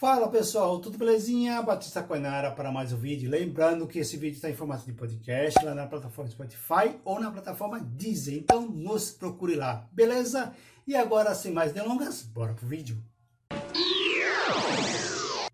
Fala pessoal, tudo belezinha? Batista Coinara para mais um vídeo. Lembrando que esse vídeo está em formato de podcast lá na plataforma Spotify ou na plataforma Deezer. Então nos procure lá, beleza? E agora, sem mais delongas, bora pro vídeo.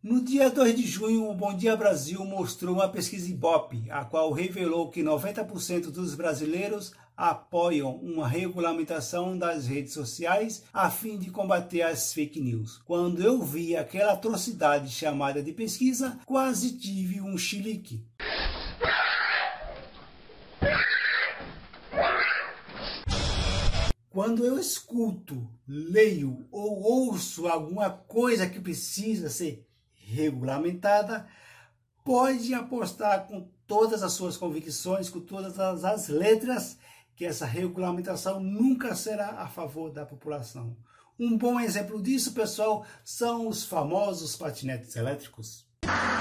No dia 2 de junho, o Bom Dia Brasil mostrou uma pesquisa Ibope, a qual revelou que 90% dos brasileiros apoiam uma regulamentação das redes sociais a fim de combater as fake news. Quando eu vi aquela atrocidade chamada de pesquisa, quase tive um chilique. Quando eu escuto, leio ou ouço alguma coisa que precisa ser regulamentada, pode apostar com todas as suas convicções, com todas as letras, que essa regulamentação nunca será a favor da população. Um bom exemplo disso, pessoal, são os famosos patinetes elétricos.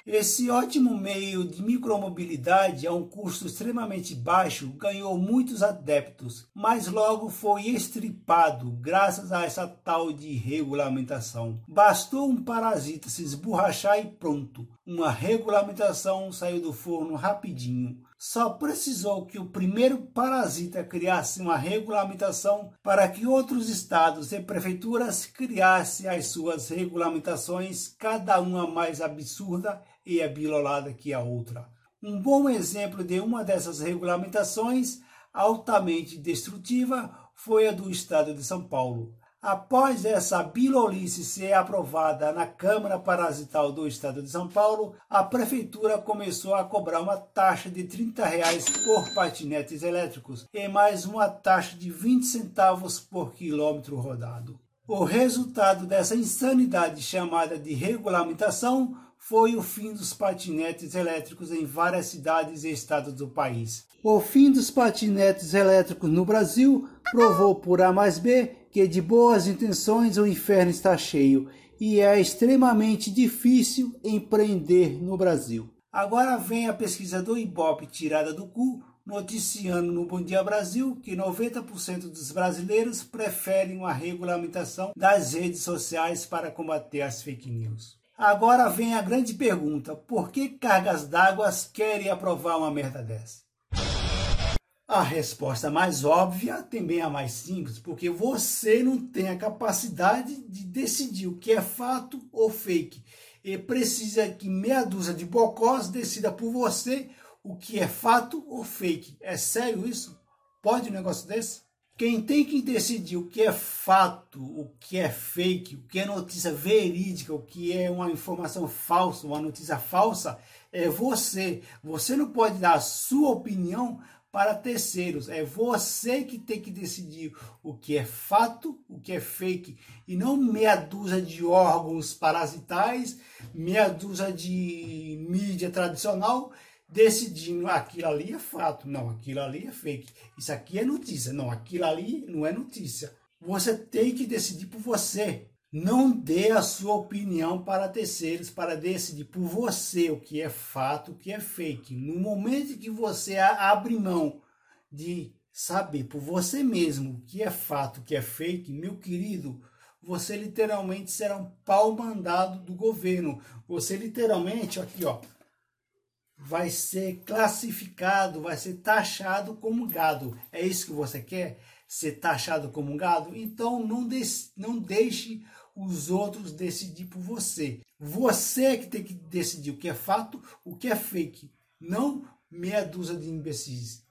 Esse ótimo meio de micromobilidade a um custo extremamente baixo ganhou muitos adeptos, mas logo foi estripado graças a essa tal de regulamentação. Bastou um parasita se esborrachar e pronto. Uma regulamentação saiu do forno rapidinho. Só precisou que o primeiro parasita criasse uma regulamentação para que outros estados e prefeituras criassem as suas regulamentações, cada uma mais absurda e abilolada que a outra. Um bom exemplo de uma dessas regulamentações altamente destrutiva foi a do estado de São Paulo. Após essa bilolice ser aprovada na Câmara Parasital do Estado de São Paulo, a Prefeitura começou a cobrar uma taxa de 30 reais por patinetes elétricos e mais uma taxa de 20 centavos por quilômetro rodado. O resultado dessa insanidade chamada de regulamentação foi o fim dos patinetes elétricos em várias cidades e estados do país. O fim dos patinetes elétricos no Brasil provou por A mais B que de boas intenções o inferno está cheio e é extremamente difícil empreender no Brasil. Agora vem a pesquisa do Ibope tirada do cu, noticiando no Bom Dia Brasil que 90% dos brasileiros preferem uma regulamentação das redes sociais para combater as fake news. Agora vem a grande pergunta: por que cargas d'água querem aprovar uma merda dessa? A resposta mais óbvia também é a mais simples, porque você não tem a capacidade de decidir o que é fato ou fake. E precisa que meia dúzia de bocós decida por você o que é fato ou fake. É sério isso? Pode um negócio desse? Quem tem que decidir o que é fato, o que é fake, o que é notícia verídica, o que é uma informação falsa, uma notícia falsa, é você. Você não pode dar a sua opinião para terceiros. É você que tem que decidir o que é fato, o que é fake, e não meia dúzia de órgãos parasitais, meia dúzia de mídia tradicional decidindo aquilo ali é fato, não, aquilo ali é fake. Isso aqui é notícia, não, aquilo ali não é notícia. Você tem que decidir por você. Não dê a sua opinião para terceiros para decidir por você o que é fato, o que é fake. No momento que você abre mão de saber por você mesmo o que é fato, o que é fake, meu querido, você literalmente será um pau mandado do governo. Você literalmente, aqui ó, vai ser classificado, vai ser taxado como gado. É isso que você quer? Ser taxado como gado? Então não, de, não deixe os outros decidir por você. Você é que tem que decidir o que é fato, o que é fake, não meia dúzia de imbecis.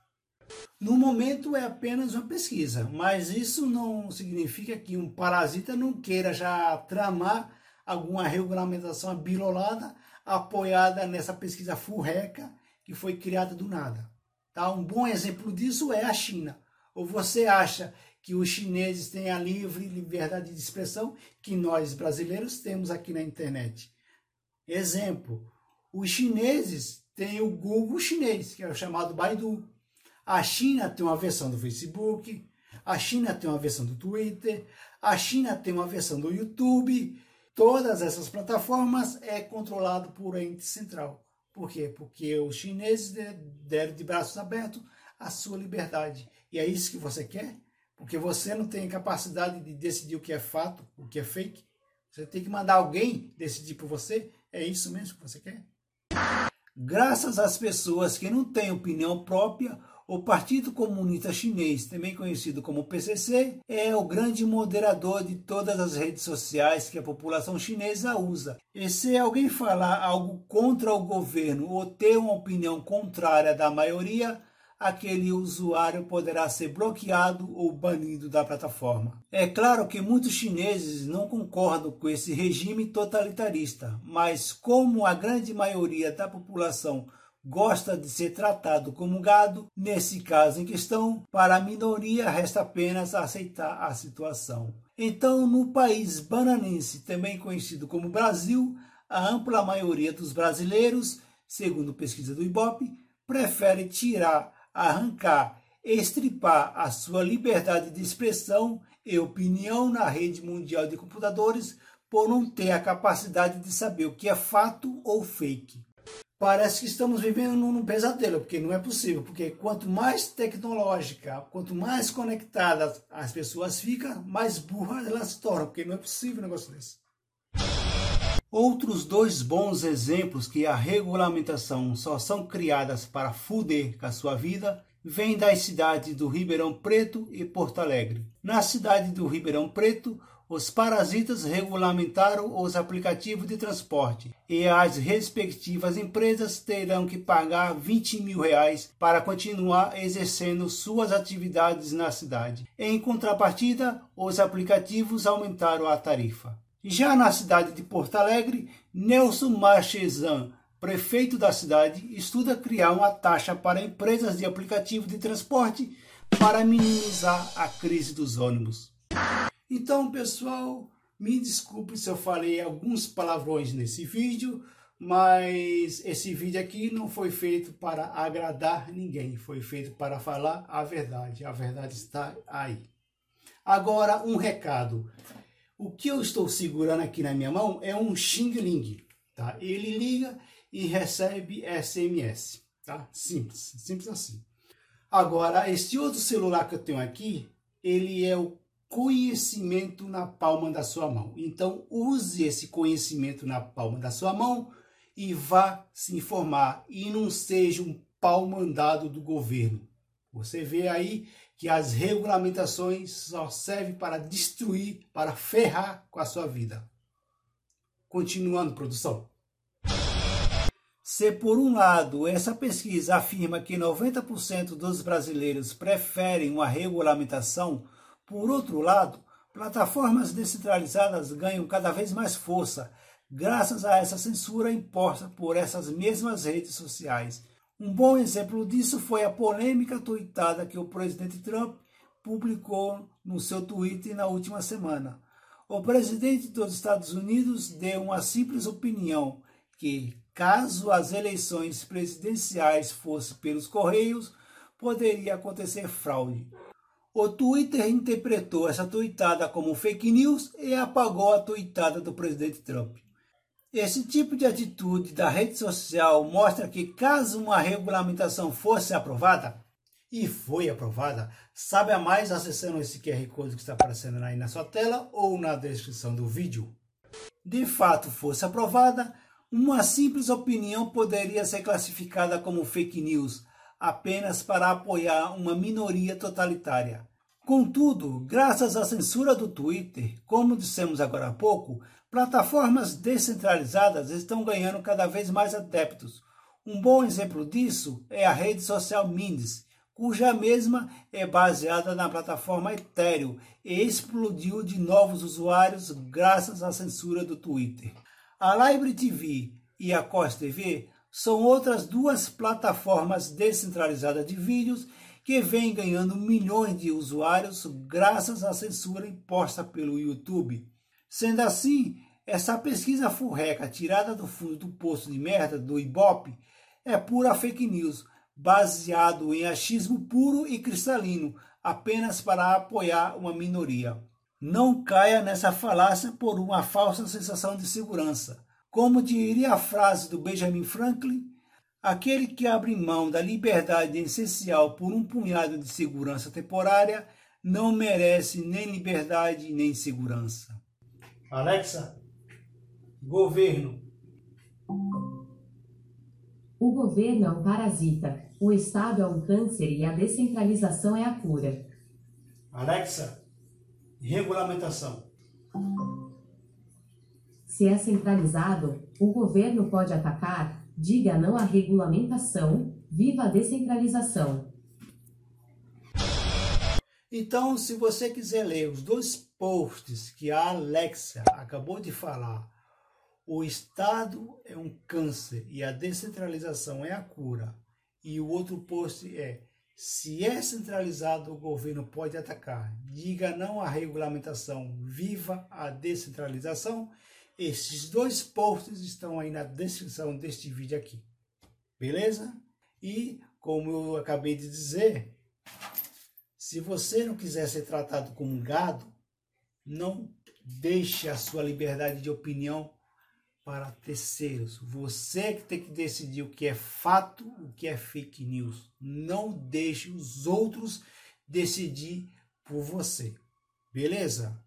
No momento é apenas uma pesquisa, mas isso não significa que um parasita não queira já tramar alguma regulamentação abilolada apoiada nessa pesquisa furreca que foi criada do nada. Tá? Um bom exemplo disso é a China. Ou você acha que os chineses têm a livre liberdade de expressão que nós brasileiros temos aqui na internet. Exemplo, os chineses têm o Google chinês, que é o chamado Baidu. A China tem uma versão do Facebook, a China tem uma versão do Twitter, a China tem uma versão do YouTube. Todas essas plataformas é controlado por ente central. Por quê? Porque os chineses deram de braços abertos a sua liberdade. E é isso que você quer? Porque você não tem capacidade de decidir o que é fato, o que é fake. Você tem que mandar alguém decidir por você? É isso mesmo que você quer? Graças às pessoas que não têm opinião própria, o Partido Comunista Chinês, também conhecido como PCC, é o grande moderador de todas as redes sociais que a população chinesa usa. E se alguém falar algo contra o governo ou ter uma opinião contrária da maioria, aquele usuário poderá ser bloqueado ou banido da plataforma. É claro que muitos chineses não concordam com esse regime totalitarista, mas como a grande maioria da população gosta de ser tratado como gado, nesse caso em questão, para a minoria resta apenas aceitar a situação. Então, no país bananense, também conhecido como Brasil, a ampla maioria dos brasileiros, segundo pesquisa do IBOP, prefere tirar arrancar, estripar a sua liberdade de expressão e opinião na rede mundial de computadores por não ter a capacidade de saber o que é fato ou fake. Parece que estamos vivendo num pesadelo, porque não é possível, porque quanto mais tecnológica, quanto mais conectadas as pessoas ficam, mais burras elas se tornam, porque não é possível um negócio desse. Outros dois bons exemplos que a regulamentação só são criadas para fuder com a sua vida vêm das cidades do Ribeirão Preto e Porto Alegre. Na cidade do Ribeirão Preto, os parasitas regulamentaram os aplicativos de transporte e as respectivas empresas terão que pagar 20 mil reais para continuar exercendo suas atividades na cidade. Em contrapartida, os aplicativos aumentaram a tarifa. Já na cidade de Porto Alegre, Nelson Marchesan, prefeito da cidade, estuda criar uma taxa para empresas de aplicativo de transporte para minimizar a crise dos ônibus. Então, pessoal, me desculpe se eu falei alguns palavrões nesse vídeo, mas esse vídeo aqui não foi feito para agradar ninguém, foi feito para falar a verdade. A verdade está aí. Agora, um recado. O que eu estou segurando aqui na minha mão é um Xing Ling, tá? Ele liga e recebe SMS, tá? Simples, simples assim. Agora, esse outro celular que eu tenho aqui, ele é o conhecimento na palma da sua mão. Então, use esse conhecimento na palma da sua mão e vá se informar e não seja um pau mandado do governo. Você vê aí que as regulamentações só servem para destruir, para ferrar com a sua vida. Continuando, produção. Se por um lado essa pesquisa afirma que 90% dos brasileiros preferem uma regulamentação, por outro lado, plataformas descentralizadas ganham cada vez mais força graças a essa censura imposta por essas mesmas redes sociais um bom exemplo disso foi a polêmica tweetada que o presidente Trump publicou no seu Twitter na última semana. O presidente dos Estados Unidos deu uma simples opinião que, caso as eleições presidenciais fossem pelos Correios, poderia acontecer fraude. O Twitter interpretou essa tweetada como fake news e apagou a tweetada do presidente Trump. Esse tipo de atitude da rede social mostra que, caso uma regulamentação fosse aprovada, e foi aprovada, sabe a mais acessando esse QR Code que está aparecendo aí na sua tela ou na descrição do vídeo. De fato fosse aprovada, uma simples opinião poderia ser classificada como fake news, apenas para apoiar uma minoria totalitária. Contudo, graças à censura do Twitter, como dissemos agora há pouco, plataformas descentralizadas estão ganhando cada vez mais adeptos. Um bom exemplo disso é a rede social Minds, cuja mesma é baseada na plataforma Ethereum e explodiu de novos usuários graças à censura do Twitter. A Libre TV e a Cos TV são outras duas plataformas descentralizadas de vídeos que vem ganhando milhões de usuários graças à censura imposta pelo YouTube. Sendo assim, essa pesquisa furreca tirada do fundo do poço de merda do Ibope é pura fake news, baseado em achismo puro e cristalino, apenas para apoiar uma minoria. Não caia nessa falácia por uma falsa sensação de segurança. Como diria a frase do Benjamin Franklin, Aquele que abre mão da liberdade essencial por um punhado de segurança temporária não merece nem liberdade nem segurança. Alexa, Governo. O governo é um parasita, o Estado é um câncer e a descentralização é a cura. Alexa, regulamentação. Se é centralizado, o governo pode atacar, diga não à regulamentação, viva a descentralização. Então, se você quiser ler os dois posts que a Alexa acabou de falar, o Estado é um câncer e a descentralização é a cura. E o outro post é: se é centralizado, o governo pode atacar. Diga não à regulamentação, viva a descentralização. Esses dois posts estão aí na descrição deste vídeo aqui. Beleza? E como eu acabei de dizer, se você não quiser ser tratado como um gado, não deixe a sua liberdade de opinião para terceiros. Você que tem que decidir o que é fato, o que é fake news. Não deixe os outros decidir por você. Beleza?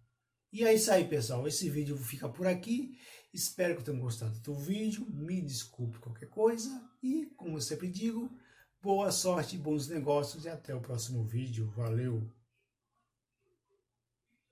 E é isso aí, pessoal. Esse vídeo fica por aqui. Espero que tenham gostado do vídeo. Me desculpe qualquer coisa. E, como eu sempre digo, Boa sorte, bons negócios e até o próximo vídeo. Valeu!